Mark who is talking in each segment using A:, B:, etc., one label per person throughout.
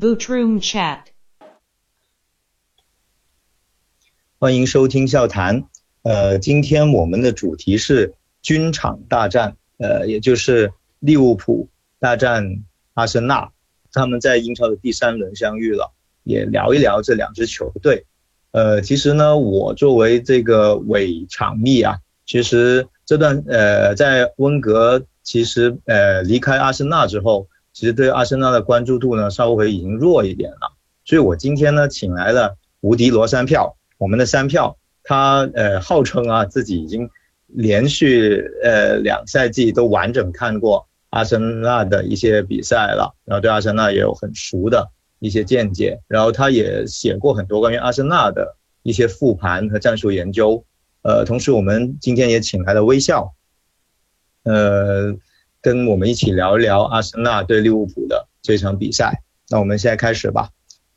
A: Bootroom Chat，
B: 欢迎收听笑谈。呃，今天我们的主题是军场大战，呃，也就是利物浦大战阿森纳，他们在英超的第三轮相遇了，也聊一聊这两支球队。呃，其实呢，我作为这个伪场迷啊，其实这段呃，在温格其实呃离开阿森纳之后。其实对阿森纳的关注度呢，稍微已经弱一点了，所以我今天呢，请来了无敌罗三票，我们的三票，他呃号称啊自己已经连续呃两赛季都完整看过阿森纳的一些比赛了，然后对阿森纳也有很熟的一些见解，然后他也写过很多关于阿森纳的一些复盘和战术研究，呃，同时我们今天也请来了微笑，呃。跟我们一起聊一聊阿森纳对利物浦的这场比赛。那我们现在开始吧。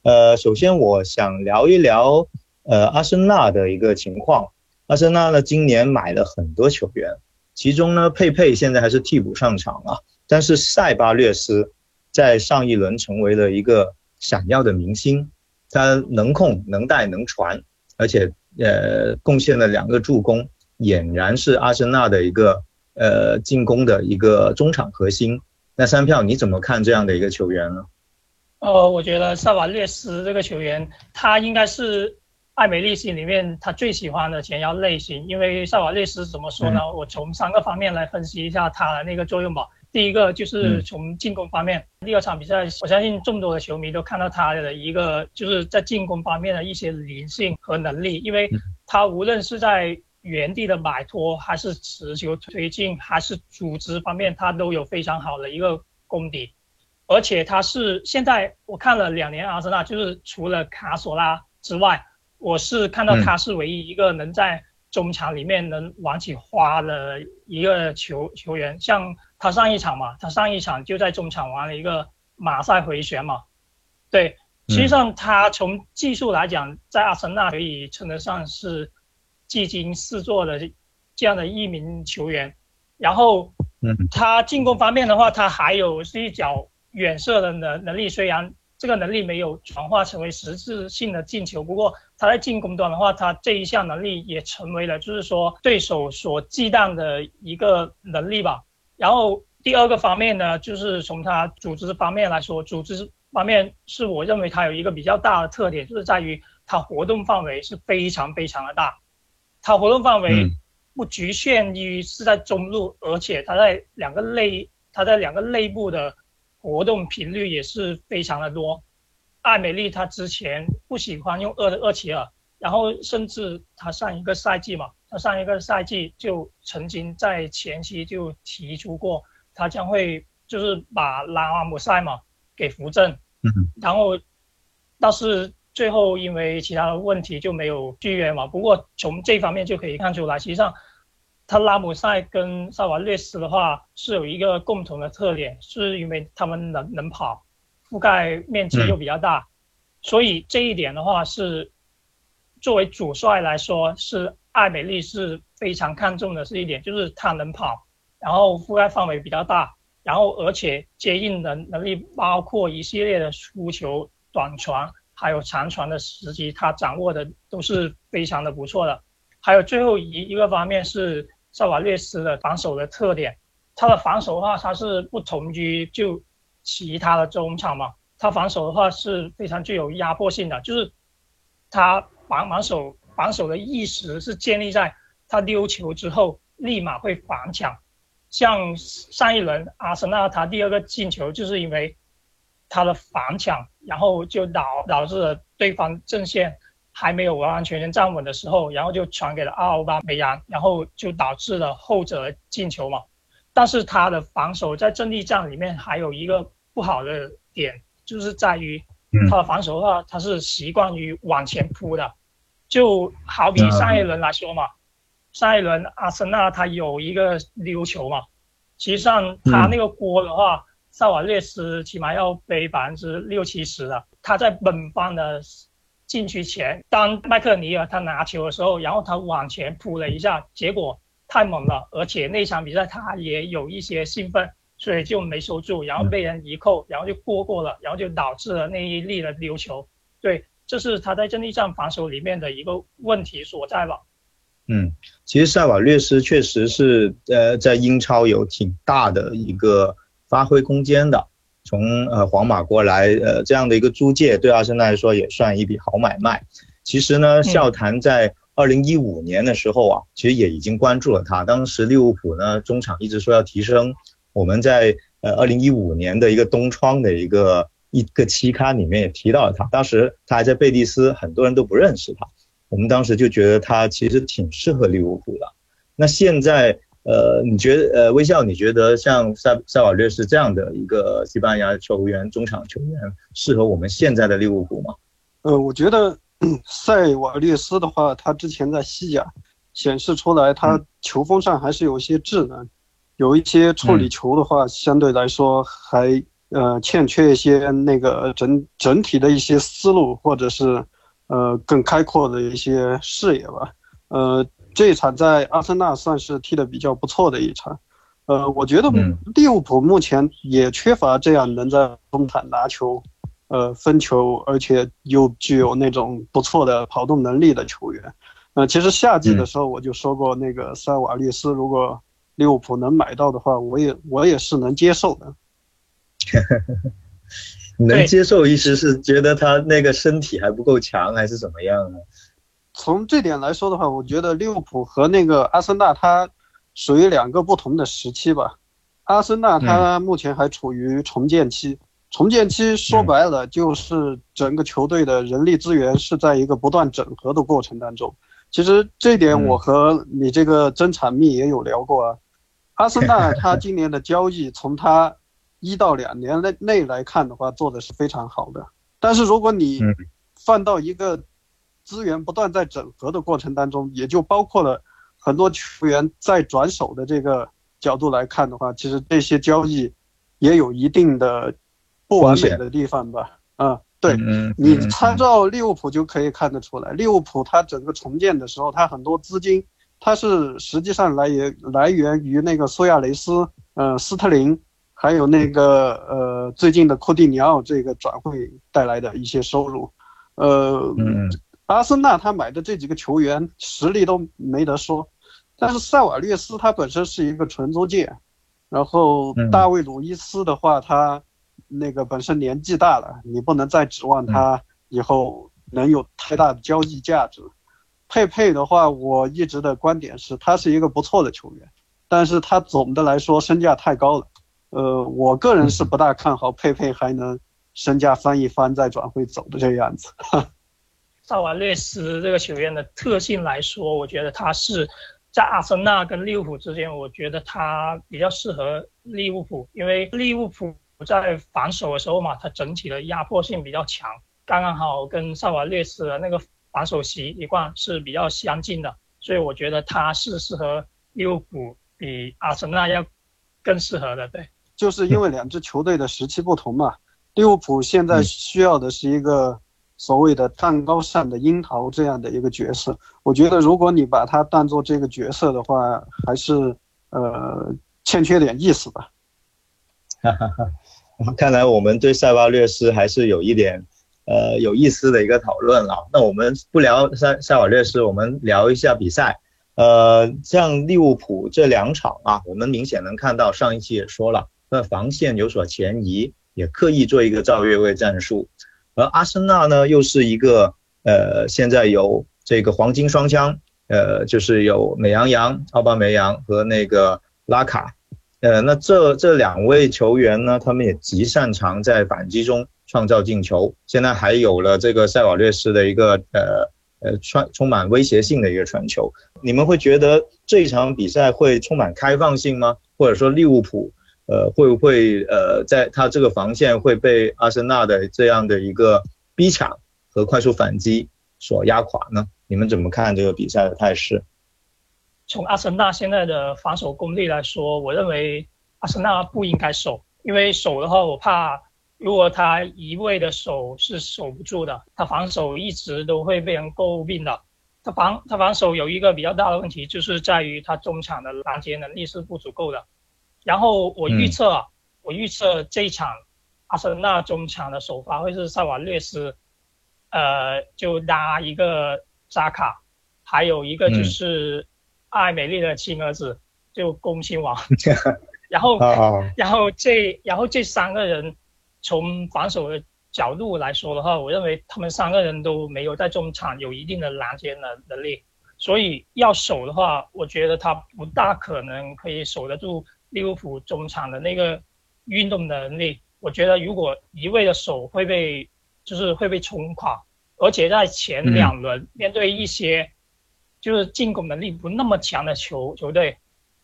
B: 呃，首先我想聊一聊呃阿森纳的一个情况。阿森纳呢今年买了很多球员，其中呢佩佩现在还是替补上场啊，但是塞巴略斯在上一轮成为了一个闪耀的明星，他能控能带能传，而且呃贡献了两个助攻，俨然是阿森纳的一个。呃，进攻的一个中场核心，那三票你怎么看这样的一个球员呢？
C: 呃，我觉得萨瓦略斯这个球员，他应该是艾梅利心里面他最喜欢的前腰类型。因为萨瓦略斯怎么说呢？我从三个方面来分析一下他的那个作用吧。第一个就是从进攻方面，第二场比赛，我相信众多的球迷都看到他的一个就是在进攻方面的一些灵性和能力，因为他无论是在原地的摆脱，还是持球推进，还是组织方面，他都有非常好的一个功底。而且他是现在我看了两年阿森纳，就是除了卡索拉之外，我是看到他是唯一一个能在中场里面能玩起花的一个球球员。像他上一场嘛，他上一场就在中场玩了一个马赛回旋嘛。对，实际上他从技术来讲，在阿森纳可以称得上是。技惊四座的这样的一名球员，然后，嗯，他进攻方面的话，他还有是一脚远射的能能力，虽然这个能力没有转化成为实质性的进球，不过他在进攻端的话，他这一项能力也成为了就是说对手所忌惮的一个能力吧。然后第二个方面呢，就是从他组织方面来说，组织方面是我认为他有一个比较大的特点，就是在于他活动范围是非常非常的大。他活动范围不局限于是在中路，而且他在两个内，他在两个内部的活动频率也是非常的多。艾美丽她之前不喜欢用厄厄齐尔，然后甚至她上一个赛季嘛，她上一个赛季就曾经在前期就提出过，她将会就是把拉姆塞嘛给扶正，然后倒是。最后因为其他的问题就没有续约嘛。不过从这方面就可以看出来，实际上他拉姆塞跟萨瓦略斯的话是有一个共同的特点，是因为他们能能跑，覆盖面积又比较大，所以这一点的话是作为主帅来说，是艾美丽是非常看重的是一点，就是他能跑，然后覆盖范围比较大，然后而且接应能能力，包括一系列的出球、短传。还有长传的时机，他掌握的都是非常的不错的。还有最后一一个方面是萨瓦略斯的防守的特点，他的防守的话，他是不同于就其他的中场嘛，他防守的话是非常具有压迫性的，就是他防防守防守的意识是建立在他丢球之后立马会反抢，像上一轮阿森纳他第二个进球就是因为。他的反抢，然后就导导致了对方阵线还没有完完全全站稳的时候，然后就传给了奥巴梅扬，然后就导致了后者进球嘛。但是他的防守在阵地战里面还有一个不好的点，就是在于他的防守的话，他是习惯于往前扑的，就好比上一轮来说嘛，上一轮阿森纳他有一个溜球嘛，实际上他那个锅的话。萨瓦略斯起码要背百分之六七十的。他在本方的禁区前，当麦克尼尔他拿球的时候，然后他往前扑了一下，结果太猛了，而且那场比赛他也有一些兴奋，所以就没收住，然后被人一扣，然后就过过了，然后就导致了那一粒的丢球。对，这是他在阵地战防守里面的一个问题所在吧？
B: 嗯，其实萨瓦略斯确实是呃在英超有挺大的一个发挥空间的。从呃皇马过来，呃这样的一个租借对阿森纳来说也算一笔好买卖。其实呢，笑谈在二零一五年的时候啊，其实也已经关注了他。当时利物浦呢中场一直说要提升。我们在呃二零一五年的一个东窗的一个一个期刊里面也提到了他，当时他还在贝蒂斯，很多人都不认识他。我们当时就觉得他其实挺适合利物浦的。那现在呃，你觉得呃微笑，你觉得像塞塞瓦略斯这样的一个西班牙球员，中场球员适合我们现在的利物浦吗？
A: 呃，我觉得 塞瓦略斯的话，他之前在西甲显示出来，他球风上还是有一些智能。有一些处理球的话，相对来说还呃欠缺一些那个整整体的一些思路，或者是呃更开阔的一些视野吧。呃，这一场在阿森纳算是踢得比较不错的一场。呃，我觉得利物浦目前也缺乏这样能在中场拿球、呃分球，而且又具有那种不错的跑动能力的球员。呃，其实夏季的时候我就说过，那个塞瓦利斯如果。利物浦能买到的话，我也我也是能接受的。
B: 能接受意思是觉得他那个身体还不够强，还是怎么样呢？
A: 从这点来说的话，我觉得利物浦和那个阿森纳，它属于两个不同的时期吧。阿森纳它目前还处于重建期，重建期说白了就是整个球队的人力资源是在一个不断整合的过程当中。其实这点我和你这个增产密也有聊过啊。阿森纳 他今年的交易，从他一到两年内内来看的话，做的是非常好的。但是如果你放到一个资源不断在整合的过程当中，也就包括了很多球员在转手的这个角度来看的话，其实这些交易也有一定的不完美的地方吧？啊，对你参照利物浦就可以看得出来，利物浦它整个重建的时候，它很多资金。它是实际上来源来源于那个苏亚雷斯，呃，斯特林，还有那个呃最近的库蒂尼奥这个转会带来的一些收入，呃，阿森纳他买的这几个球员实力都没得说，但是塞瓦略斯他本身是一个纯租借，然后大卫鲁伊斯的话他那个本身年纪大了，你不能再指望他以后能有太大的交易价值。佩佩的话，我一直的观点是，他是一个不错的球员，但是他总的来说身价太高了。呃，我个人是不大看好佩佩还能身价翻一番再转会走的这个样子。
C: 萨瓦略斯这个球员的特性来说，我觉得他是在阿森纳跟利物浦之间，我觉得他比较适合利物浦，因为利物浦在防守的时候嘛，他整体的压迫性比较强，刚刚好跟萨瓦略斯的那个。防守习一贯是比较相近的，所以我觉得他是适合利物浦比阿森纳要更适合的。对，
A: 就是因为两支球队的时期不同嘛。利物浦现在需要的是一个所谓的蛋糕上的樱桃这样的一个角色。我觉得如果你把它当做这个角色的话，还是呃欠缺点意思吧。
B: 哈哈哈，看来我们对塞巴略斯还是有一点。呃，有意思的一个讨论了。那我们不聊塞塞瓦略斯，我们聊一下比赛。呃，像利物浦这两场啊，我们明显能看到，上一期也说了，那防线有所前移，也刻意做一个造越位战术。而阿森纳呢，又是一个呃，现在有这个黄金双枪，呃，就是有美羊羊、奥巴梅扬和那个拉卡。呃，那这这两位球员呢，他们也极擅长在反击中。创造进球，现在还有了这个塞瓦略斯的一个呃呃传充满威胁性的一个传球，你们会觉得这一场比赛会充满开放性吗？或者说利物浦呃会不会呃在他这个防线会被阿森纳的这样的一个逼抢和快速反击所压垮呢？你们怎么看这个比赛的态势？
C: 从阿森纳现在的防守功力来说，我认为阿森纳不应该守，因为守的话，我怕。如果他一味的守是守不住的，他防守一直都会被人诟病的。他防他防守有一个比较大的问题，就是在于他中场的拦截能力是不足够的。然后我预测啊，我预测这一场阿森纳中场的首发会是萨瓦略斯，呃，就拉一个扎卡，还有一个就是艾美丽的亲儿子，就恭亲王。然后，然后这然后这三个人从防守的角度来说的话，我认为他们三个人都没有在中场有一定的拦截能能力，所以要守的话，我觉得他不大可能可以守得住利物浦中场的那个运动能力。我觉得如果一味的守会被就是会被冲垮，而且在前两轮面对一些就是进攻能力不那么强的球球队，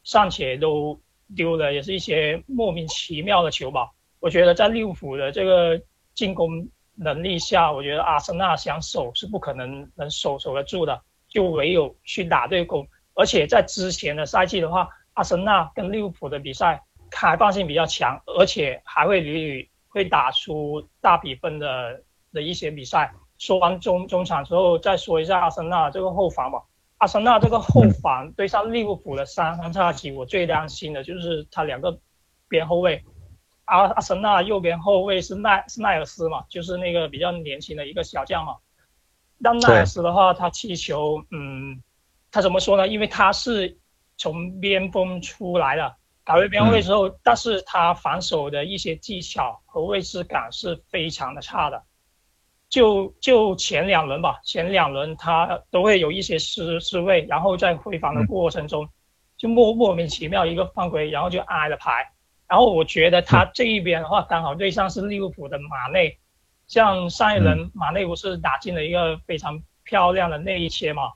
C: 尚且都丢了，也是一些莫名其妙的球吧。我觉得在利物浦的这个。进攻能力下，我觉得阿森纳想守是不可能能守守得住的，就唯有去打对攻。而且在之前的赛季的话，阿森纳跟利物浦的比赛开放性比较强，而且还会屡屡会打出大比分的的一些比赛。说完中中场之后，再说一下阿森纳这个后防吧。阿森纳这个后防对上利物浦的三分叉戟，我最担心的就是他两个边后卫。阿阿森纳右边后卫是奈是奈尔斯嘛，就是那个比较年轻的一个小将嘛。但奈尔斯的话，他踢球，嗯，他怎么说呢？因为他是从边锋出来的，改为边位之后，但是他防守的一些技巧和位置感是非常的差的。就就前两轮吧，前两轮他都会有一些失失位，然后在回防的过程中，就莫莫名其妙一个犯规，然后就挨了牌。然后我觉得他这一边的话，刚好对上是利物浦的马内，像上一轮马内不是打进了一个非常漂亮的内切嘛？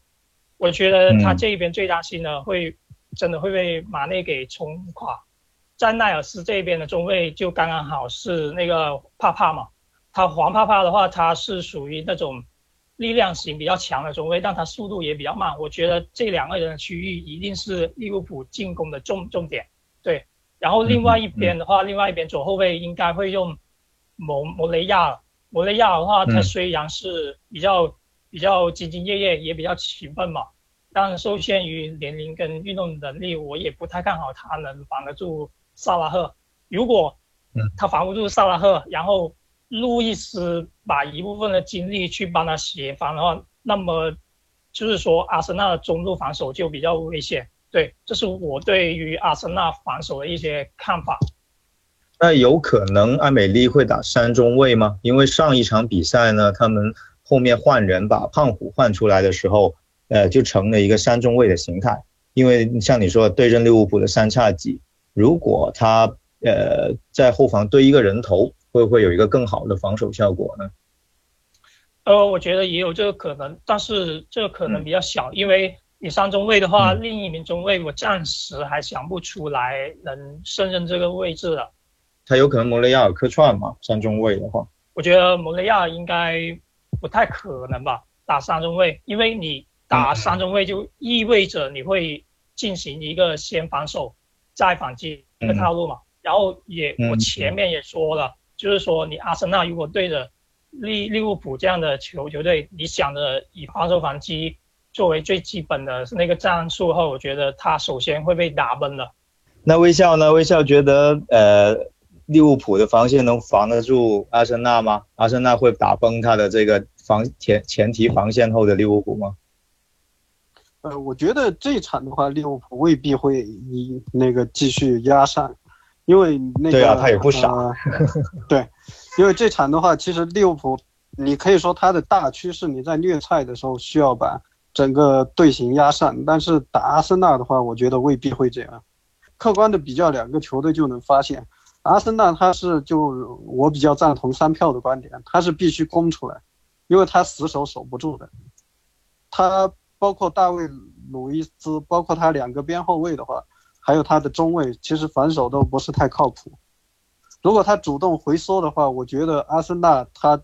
C: 我觉得他这一边最担心的会真的会被马内给冲垮。在奈尔斯这边的中卫就刚刚好是那个帕帕嘛，他黄帕帕的话，他是属于那种力量型比较强的中卫，但他速度也比较慢。我觉得这两个人的区域一定是利物浦进攻的重重点，对。然后另外一边的话，另外一边左后卫应该会用摩摩雷亚。摩雷亚的话，他虽然是比较比较兢兢业业，也比较勤奋嘛，但受限于年龄跟运动能力，我也不太看好他能防得住萨拉赫。如果他防不住萨拉赫，然后路易斯把一部分的精力去帮他协防的话，那么就是说阿森纳的中路防守就比较危险。对，这是我对于阿森纳防守的一些看法。
B: 那有可能艾美丽会打三中卫吗？因为上一场比赛呢，他们后面换人把胖虎换出来的时候，呃，就成了一个三中卫的形态。因为像你说对阵利物浦的三叉戟，如果他呃在后防堆一个人头，会不会有一个更好的防守效果呢？
C: 呃，我觉得也有这个可能，但是这个可能比较小，因为。你三中卫的话，另一名中卫我暂时还想不出来能胜任这个位置的。
B: 他有可能摩雷亚尔客串嘛？三中卫的话，
C: 我觉得摩雷亚应该不太可能吧，打三中卫，因为你打三中卫就意味着你会进行一个先防守再反击的套路嘛。然后也我前面也说了，就是说你阿森纳如果对着利利物浦这样的球球队，你想着以防守反击。作为最基本的那个战术后，我觉得他首先会被打崩的。
B: 那微笑呢？微笑觉得，呃，利物浦的防线能防得住阿森纳吗？阿森纳会打崩他的这个防前前提防线后的利物浦吗？
A: 呃，我觉得这场的话，利物浦未必会以那个继续压上，因为那个
B: 对啊，他也不傻。
A: 对，因为这场的话，其实利物浦，你可以说他的大趋势，你在虐菜的时候需要把。整个队形压上，但是打阿森纳的话，我觉得未必会这样。客观的比较两个球队就能发现，阿森纳他是就我比较赞同三票的观点，他是必须攻出来，因为他死守守不住的。他包括大卫·鲁伊斯，包括他两个边后卫的话，还有他的中卫，其实防守都不是太靠谱。如果他主动回缩的话，我觉得阿森纳他，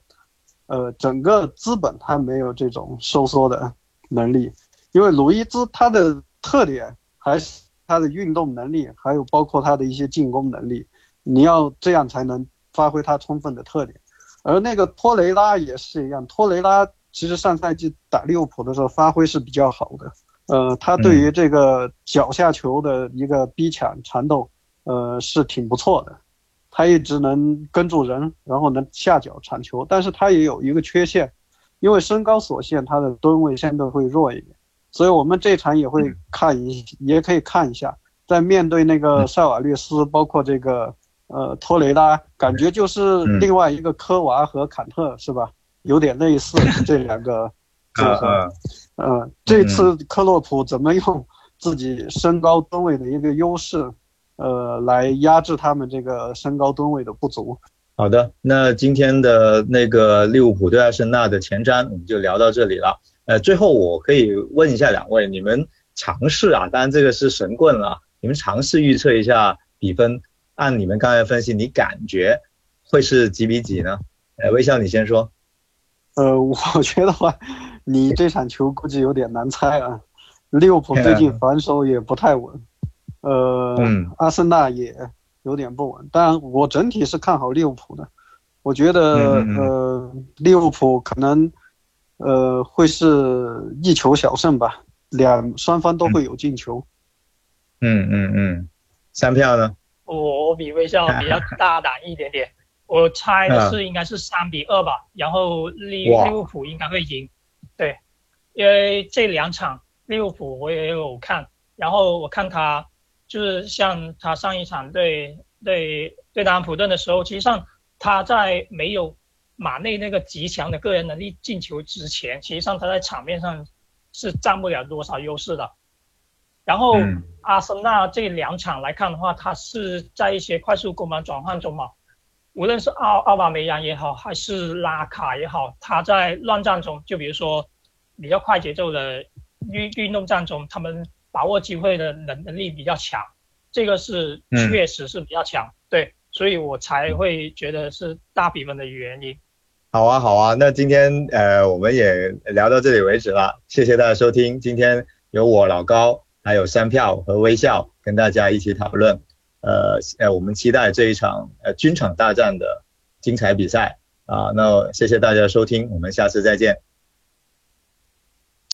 A: 呃，整个资本他没有这种收缩的。能力，因为鲁伊兹他的特点还是他的运动能力，还有包括他的一些进攻能力，你要这样才能发挥他充分的特点。而那个托雷拉也是一样，托雷拉其实上赛季打利物浦的时候发挥是比较好的，呃，他对于这个脚下球的一个逼抢缠斗，呃，是挺不错的。他一直能跟住人，然后能下脚铲球，但是他也有一个缺陷，因为身高所限，他的吨位相对会弱一点。所以我们这场也会看一，也可以看一下，在面对那个塞瓦略斯，包括这个呃托雷拉，感觉就是另外一个科娃和坎特是吧？有点类似这两个 组合。嗯，这次克洛普怎么用自己身高吨位的一个优势，呃，来压制他们这个身高吨位的不足？
B: 好的，那今天的那个利物浦对阿森纳的前瞻我们就聊到这里了。呃，最后我可以问一下两位，你们尝试啊，当然这个是神棍了，你们尝试预测一下比分，按你们刚才分析，你感觉会是几比几呢？呃，微笑你先说。
A: 呃，我觉得话，你这场球估计有点难猜啊。利物浦最近防守也不太稳，呃，阿森纳也有点不稳，但我整体是看好利物浦的。我觉得，呃，利物浦可能。呃，会是一球小胜吧，两双方都会有进球。
B: 嗯嗯嗯，三票呢？
C: 我我比微笑比较大胆一点点，我猜的是应该是三比二吧，然后利利物浦应该会赢。对，因为这两场利物浦我也有看，然后我看他就是像他上一场对对对南安普顿的时候，其实上他在没有。马内那个极强的个人能力进球之前，其实际上他在场面上是占不了多少优势的。然后阿森纳这两场来看的话，他是在一些快速攻防转换中嘛，无论是奥奥巴梅扬也好，还是拉卡也好，他在乱战中，就比如说比较快节奏的运运动战中，他们把握机会的能能力比较强，这个是确实是比较强，对，所以我才会觉得是大比分的原因。
B: 好啊，好啊，那今天呃我们也聊到这里为止了，谢谢大家收听。今天有我老高，还有三票和微笑跟大家一起讨论，呃呃，我们期待这一场呃军场大战的精彩比赛啊。那谢谢大家收听，我们下次再见。